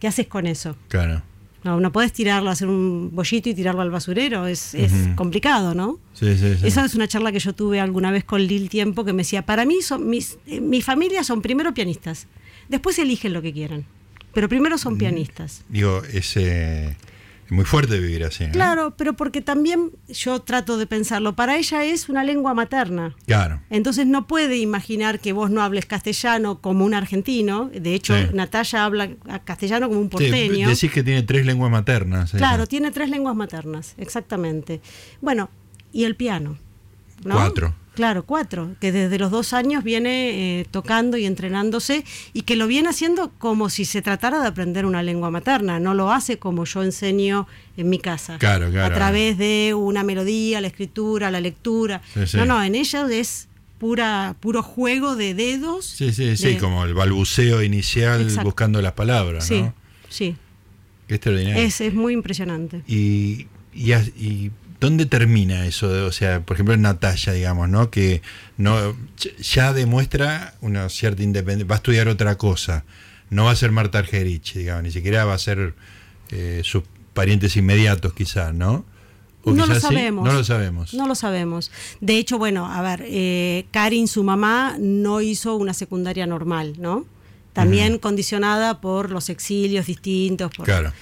¿qué haces con eso? Claro. No, no podés tirarlo, hacer un bollito y tirarlo al basurero. Es, es complicado, ¿no? Sí, sí, sí. Esa es una charla que yo tuve alguna vez con Lil Tiempo que me decía, para mí, son mis, eh, mi familia son primero pianistas, después eligen lo que quieran, pero primero Mm. son pianistas. Digo, es, eh, es muy fuerte vivir así. ¿no? Claro, pero porque también yo trato de pensarlo, para ella es una lengua materna. Claro. Entonces no puede imaginar que vos no hables castellano como un argentino. De hecho, Sí. Natalia habla castellano como un Sí, porteño. decís que tiene tres lenguas maternas. ella. Claro, tiene tres lenguas maternas, exactamente. Bueno, y el piano. ¿no? Cuatro. Claro, cuatro, que desde los dos años viene eh, tocando y entrenándose y que lo viene haciendo como si se tratara de aprender una lengua materna, no lo hace como yo enseño en mi casa, Claro, claro. a través de una melodía, la escritura, la lectura. Sí, sí. No, no, en ella es pura puro juego de dedos. Sí, sí, sí, de- como el balbuceo inicial Exacto. buscando las palabras, Sí, ¿no? sí, Qué extraordinario. es, es muy impresionante. Y, y, as- y ¿dónde termina eso? o sea, por ejemplo, Natalia, digamos, ¿no? Que no ya demuestra una cierta independencia. Va a estudiar otra cosa. No va a ser Marta Argerich, digamos, ni siquiera va a ser eh, sus parientes inmediatos, quizás, ¿no? O No lo sí, sabemos. No lo sabemos. No lo sabemos. De hecho, bueno, a ver, eh, Karin, su mamá, no hizo una secundaria normal, ¿no? También condicionada por los exilios distintos. por- Claro.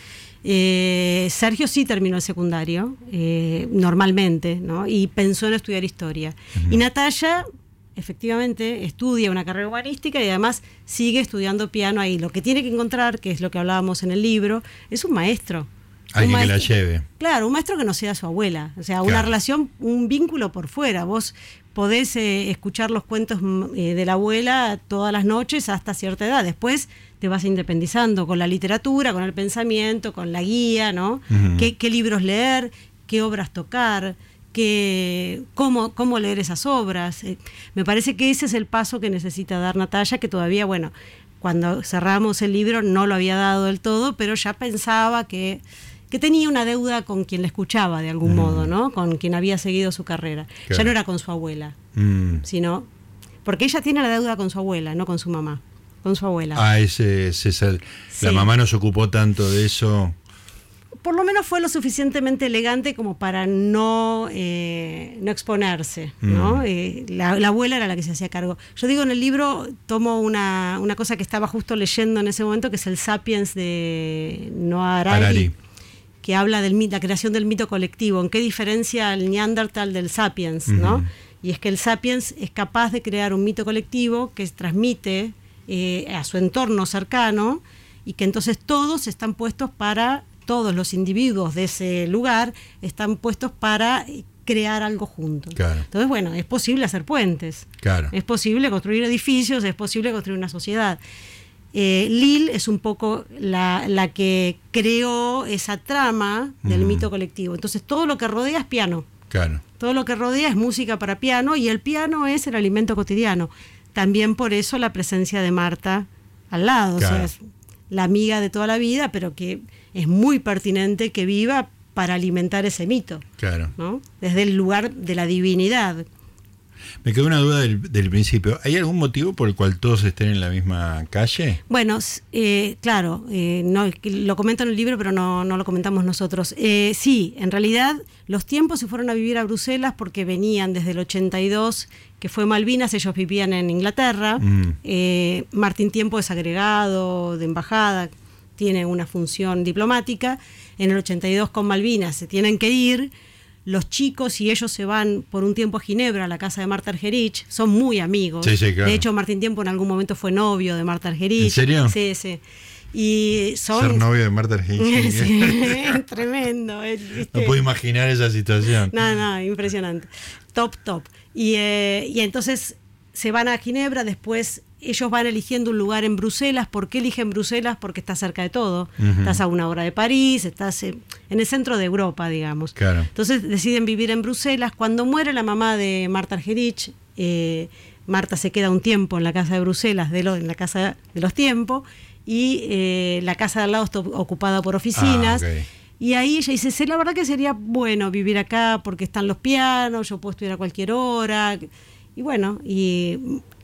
Eh, Sergio sí terminó el secundario, eh, normalmente, ¿no? Y pensó en estudiar historia. Y Natalia, efectivamente, estudia una carrera humanística y además sigue estudiando piano ahí. Lo que tiene que encontrar, que es lo que hablábamos en el libro, es un maestro. Alguien que la lleve. Claro, un maestro que no sea su abuela. O sea, una relación, un vínculo por fuera. Vos podés eh, escuchar los cuentos mm, eh, de la abuela todas las noches hasta cierta edad. Después te vas independizando con la literatura, con el pensamiento, con la guía, ¿no? ¿Qué, libros leer, qué obras tocar, qué, cómo, cómo leer esas obras. Eh, me parece que ese es el paso que necesita dar Natalia, que todavía, bueno, cuando cerramos el libro no lo había dado del todo, pero ya pensaba que que tenía una deuda con quien la escuchaba de algún mm. modo, ¿no? Con quien había seguido su carrera. Ya no era con su abuela, mm. sino porque ella tiene la deuda con su abuela, no con su mamá, con su abuela. Ah, ese, es el, la mamá no se ocupó tanto de eso. Por lo menos fue lo suficientemente elegante como para no, eh, no exponerse, ¿no? Mm. Eh, la, abuela era la que se hacía cargo. Yo digo en el libro, tomo una, una, cosa que estaba justo leyendo en ese momento, que es el Sapiens de Noah Harari que habla de la creación del mito colectivo, en qué diferencia el Neandertal del Sapiens, ¿no? Y es que el Sapiens es capaz de crear un mito colectivo que transmite eh, a su entorno cercano y que entonces todos están puestos para, todos los individuos de ese lugar están puestos para crear algo juntos. Entonces, bueno, es posible hacer puentes, es posible construir edificios, es posible construir una sociedad. Eh, Lil es un poco la, que creó esa trama del mito colectivo. Entonces todo lo que rodea es piano. Claro. Todo lo que rodea es música para piano y el piano es el alimento cotidiano. También por eso la presencia de Marta al lado. O sea, es la amiga de toda la vida, pero que es muy pertinente que viva para alimentar ese mito. Claro. ¿no? Desde el lugar de la divinidad. Me quedó una duda del, principio. ¿Hay algún motivo por el cual todos estén en la misma calle? Bueno, eh, claro, eh, no, lo comento en el libro, pero no, lo comentamos nosotros. Eh, sí, en realidad los tiempos se fueron a vivir a Bruselas porque venían desde el 82, que fue Malvinas, ellos vivían en Inglaterra. Mm. Martín Tiempo es agregado de embajada, tiene una función diplomática. En el 82 con Malvinas se tienen que ir los chicos y ellos se van por un tiempo a Ginebra, a la casa de Marta Argerich, son muy amigos. De hecho, Martín Tiempo en algún momento fue novio de Marta Argerich. ¿En serio? Sí, sí. Y son... Ser novio de Marta Argerich. sí, tremendo. No puedo imaginar esa situación. No, no, impresionante. Top, top. Y, eh, y entonces se van a Ginebra, después ellos van eligiendo un lugar en Bruselas. ¿Por qué eligen Bruselas? Porque está cerca de todo. Estás a una hora de París, estás en el centro de Europa, digamos. Entonces deciden vivir en Bruselas. Cuando muere la mamá de Marta Argerich, eh, Marta se queda un tiempo en la casa de Bruselas, de en la casa de los tiempos, y eh, la casa de al lado está ocupada por oficinas. Ah, y ahí ella dice, sí, la verdad que sería bueno vivir acá porque están los pianos, yo puedo estudiar a cualquier hora. Y bueno, y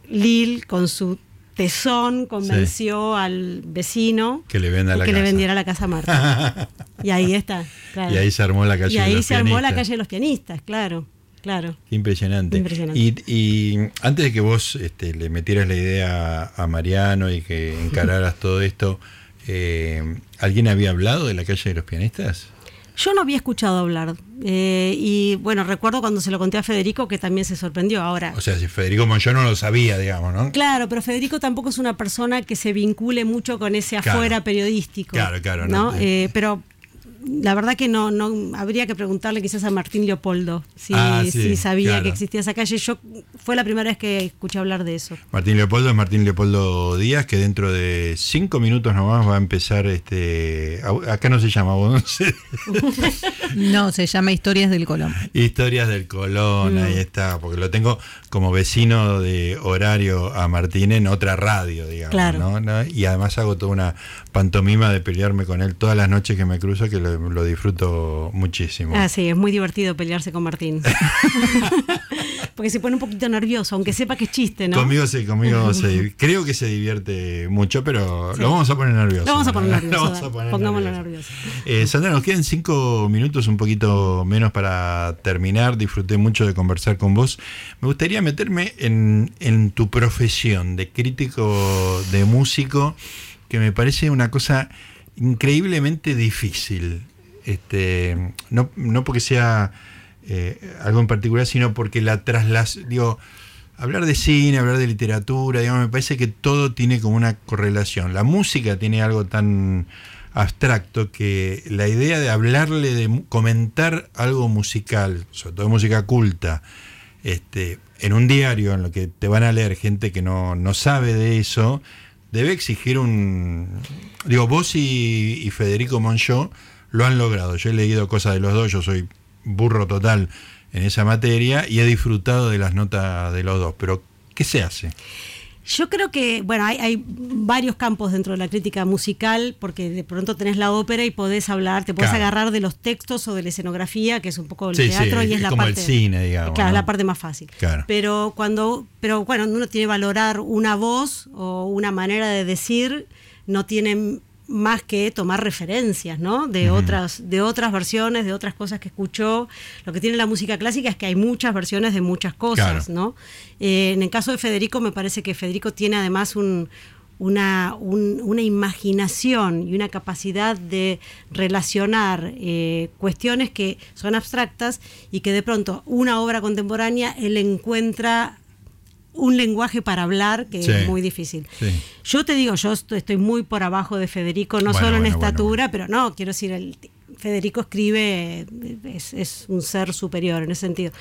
Lil con su tesón convenció al vecino que le, venda que le vendiera la casa a Marta. y ahí está. Y ahí se armó la calle y ahí se armó la calle de los pianistas, claro. Claro. Impresionante. Y, antes de que vos este, le metieras la idea a Mariano y que encararas todo esto, eh, ¿alguien había hablado de la calle de los pianistas? Yo no había escuchado hablar. Eh, y bueno, recuerdo cuando se lo conté a Federico que también se sorprendió. Ahora. O sea, si Federico yo no lo sabía, digamos, ¿no? Claro, pero Federico tampoco es una persona que se vincule mucho con ese afuera periodístico. Claro, claro. ¿no? Eh, pero la verdad que no, no habría que preguntarle quizás a Martín Leopoldo si, ah, sabía que existía esa calle. Yo fue la primera vez que escuché hablar de eso. Martín Leopoldo es Martín Leopoldo Díaz, que dentro de cinco minutos nomás va a empezar este. Acá no se llama no, se llama Historias del Colón. Historias del Colón, ahí mm. está, porque lo tengo como vecino de horario a Martín en otra radio, digamos. ¿no? Y además hago toda una pantomima de pelearme con él todas las noches que me cruzo, que lo lo, disfruto muchísimo. Ah, sí, es muy divertido pelearse con Martín. Porque se pone un poquito nervioso, aunque sepa que es chiste, ¿no? Conmigo sí, conmigo sí. Creo que se divierte mucho, pero lo vamos a poner nervioso. Lo vamos a poner nervioso. Pongámoslo nervioso. Eh, Sandra, nos quedan cinco minutos, un poquito menos para terminar. Disfruté mucho de conversar con vos. Me gustaría meterme en, en tu profesión de crítico de músico, que me parece una cosa increíblemente difícil. Este, no, no porque sea eh, algo en particular, sino porque la traslas, digo, hablar de cine, hablar de literatura, digamos, me parece que todo tiene como una correlación. La música tiene algo tan abstracto que la idea de hablarle, de comentar algo musical, sobre todo música culta, este, en un diario en lo que te van a leer gente que no, no sabe de eso, debe exigir un... Digo, vos y, Federico Monchó lo han logrado. Yo he leído cosas de los dos, yo soy burro total en esa materia y he disfrutado de las notas de los dos. Pero, ¿qué se hace? Yo creo que, bueno, hay, hay, varios campos dentro de la crítica musical, porque de pronto tenés la ópera y podés hablar, te podés Claro. agarrar de los textos o de la escenografía, que es un poco el Sí, teatro sí, y es es la como el parte. cine, digamos, Claro, ¿no? la parte más fácil. Claro. Pero cuando, pero bueno, uno tiene que valorar una voz o una manera de decir, no tiene más que tomar referencias, ¿no? De otras, de otras versiones, de otras cosas que escuchó. Lo que tiene la música clásica es que hay muchas versiones de muchas cosas, Claro. ¿no? Eh, en el caso de Federico, me parece que Federico tiene además un, una, un- una imaginación y una capacidad de relacionar eh, cuestiones que son abstractas y que de pronto una obra contemporánea él encuentra un lenguaje para hablar que Sí. es muy difícil. Sí. Yo te digo, yo estoy, muy por abajo de Federico, no Bueno, solo en bueno, estatura, pero no, quiero decir, el, Federico escribe, es, es un ser superior en ese sentido.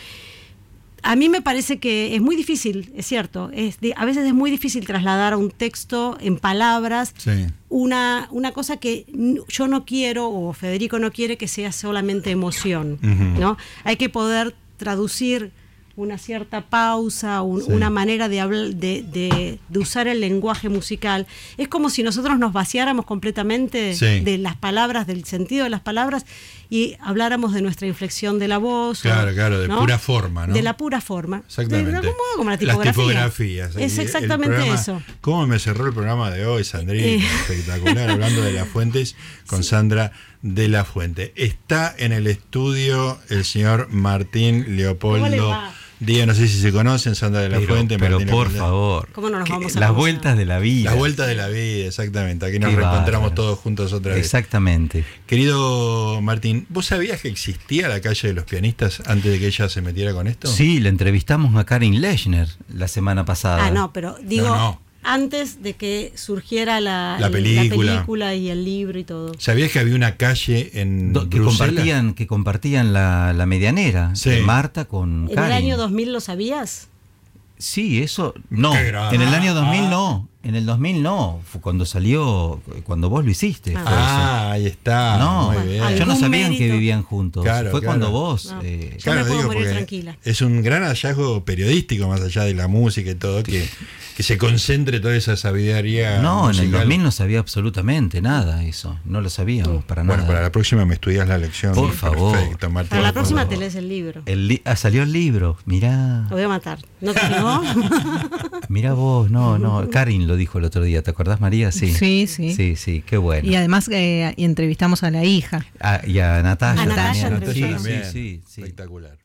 A mí me parece que es muy difícil, es cierto, es de- a veces es muy difícil trasladar a un texto en palabras Sí. una, una cosa que yo no quiero o Federico no quiere que sea solamente emoción. ¿no? Hay que poder traducir una cierta pausa, un- Sí. una manera de, de, de- de usar el lenguaje musical. Es como si nosotros nos vaciáramos completamente Sí. de las palabras, del sentido de las palabras y habláramos de nuestra inflexión de la voz. o- Claro, claro, de ¿no? pura forma, ¿no? De la pura forma. Exactamente. De- como, como la Las tipografía. tipografías. Es exactamente programa- eso. ¿Cómo me cerró el programa de hoy, Sandrina? Eh. Espectacular, hablando de las fuentes con Sandra de la Fuente. Está en el estudio el señor Martín ¿Cómo le Leopoldo Díaz. No sé si se conocen, Sandra de la Pero, Fuente. pero Martín por favor. ¿Cómo no nos vamos a Las vueltas de la vida. La vuelta de la vida, exactamente. Aquí nos Qué reencontramos todos juntos otra vez. Exactamente. Querido Martín, ¿vos sabías que existía la calle de los pianistas antes de que ella se metiera con esto? Sí, le entrevistamos a Karin Lechner la semana pasada. Ah, no, pero digo, No, no. Antes de que surgiera la, La el- película. película y el libro y todo. ¿Sabías que había una calle en Do- que Bruselas? compartían, que compartían la, la medianera Sí. de Marta con ¿En el año 2000 lo sabías? Sí, eso. No, en el año Ah. 2000 no. En el 2000 no. Fue cuando salió, cuando vos lo hiciste. Ah. fue eso. Ah, ahí está. no, muy bien. ellos no sabían que vivían juntos. Claro, fue claro. cuando vos. No. eh, Yo me puedo morir porque tranquila. Es un gran hallazgo periodístico, más allá de la música y todo, que, que se concentre toda esa sabiduría. no, en el musical. 2000 no sabía absolutamente nada eso. No lo sabíamos para nada. Bueno, para la próxima me estudias la lección. Por favor. Perfecto, Martín. Para la próxima te lees el libro. El li- ah, salió el libro. Mirá. Lo voy a matar. ¿No te digo? Mirá vos, no, no. Karin lo dijo el otro día, ¿te acordás, María? Sí. Sí, sí. Sí, sí, qué bueno. Y además eh, entrevistamos a la hija. Ah, y a Natalia. A Natalia sí, sí, sí. Espectacular.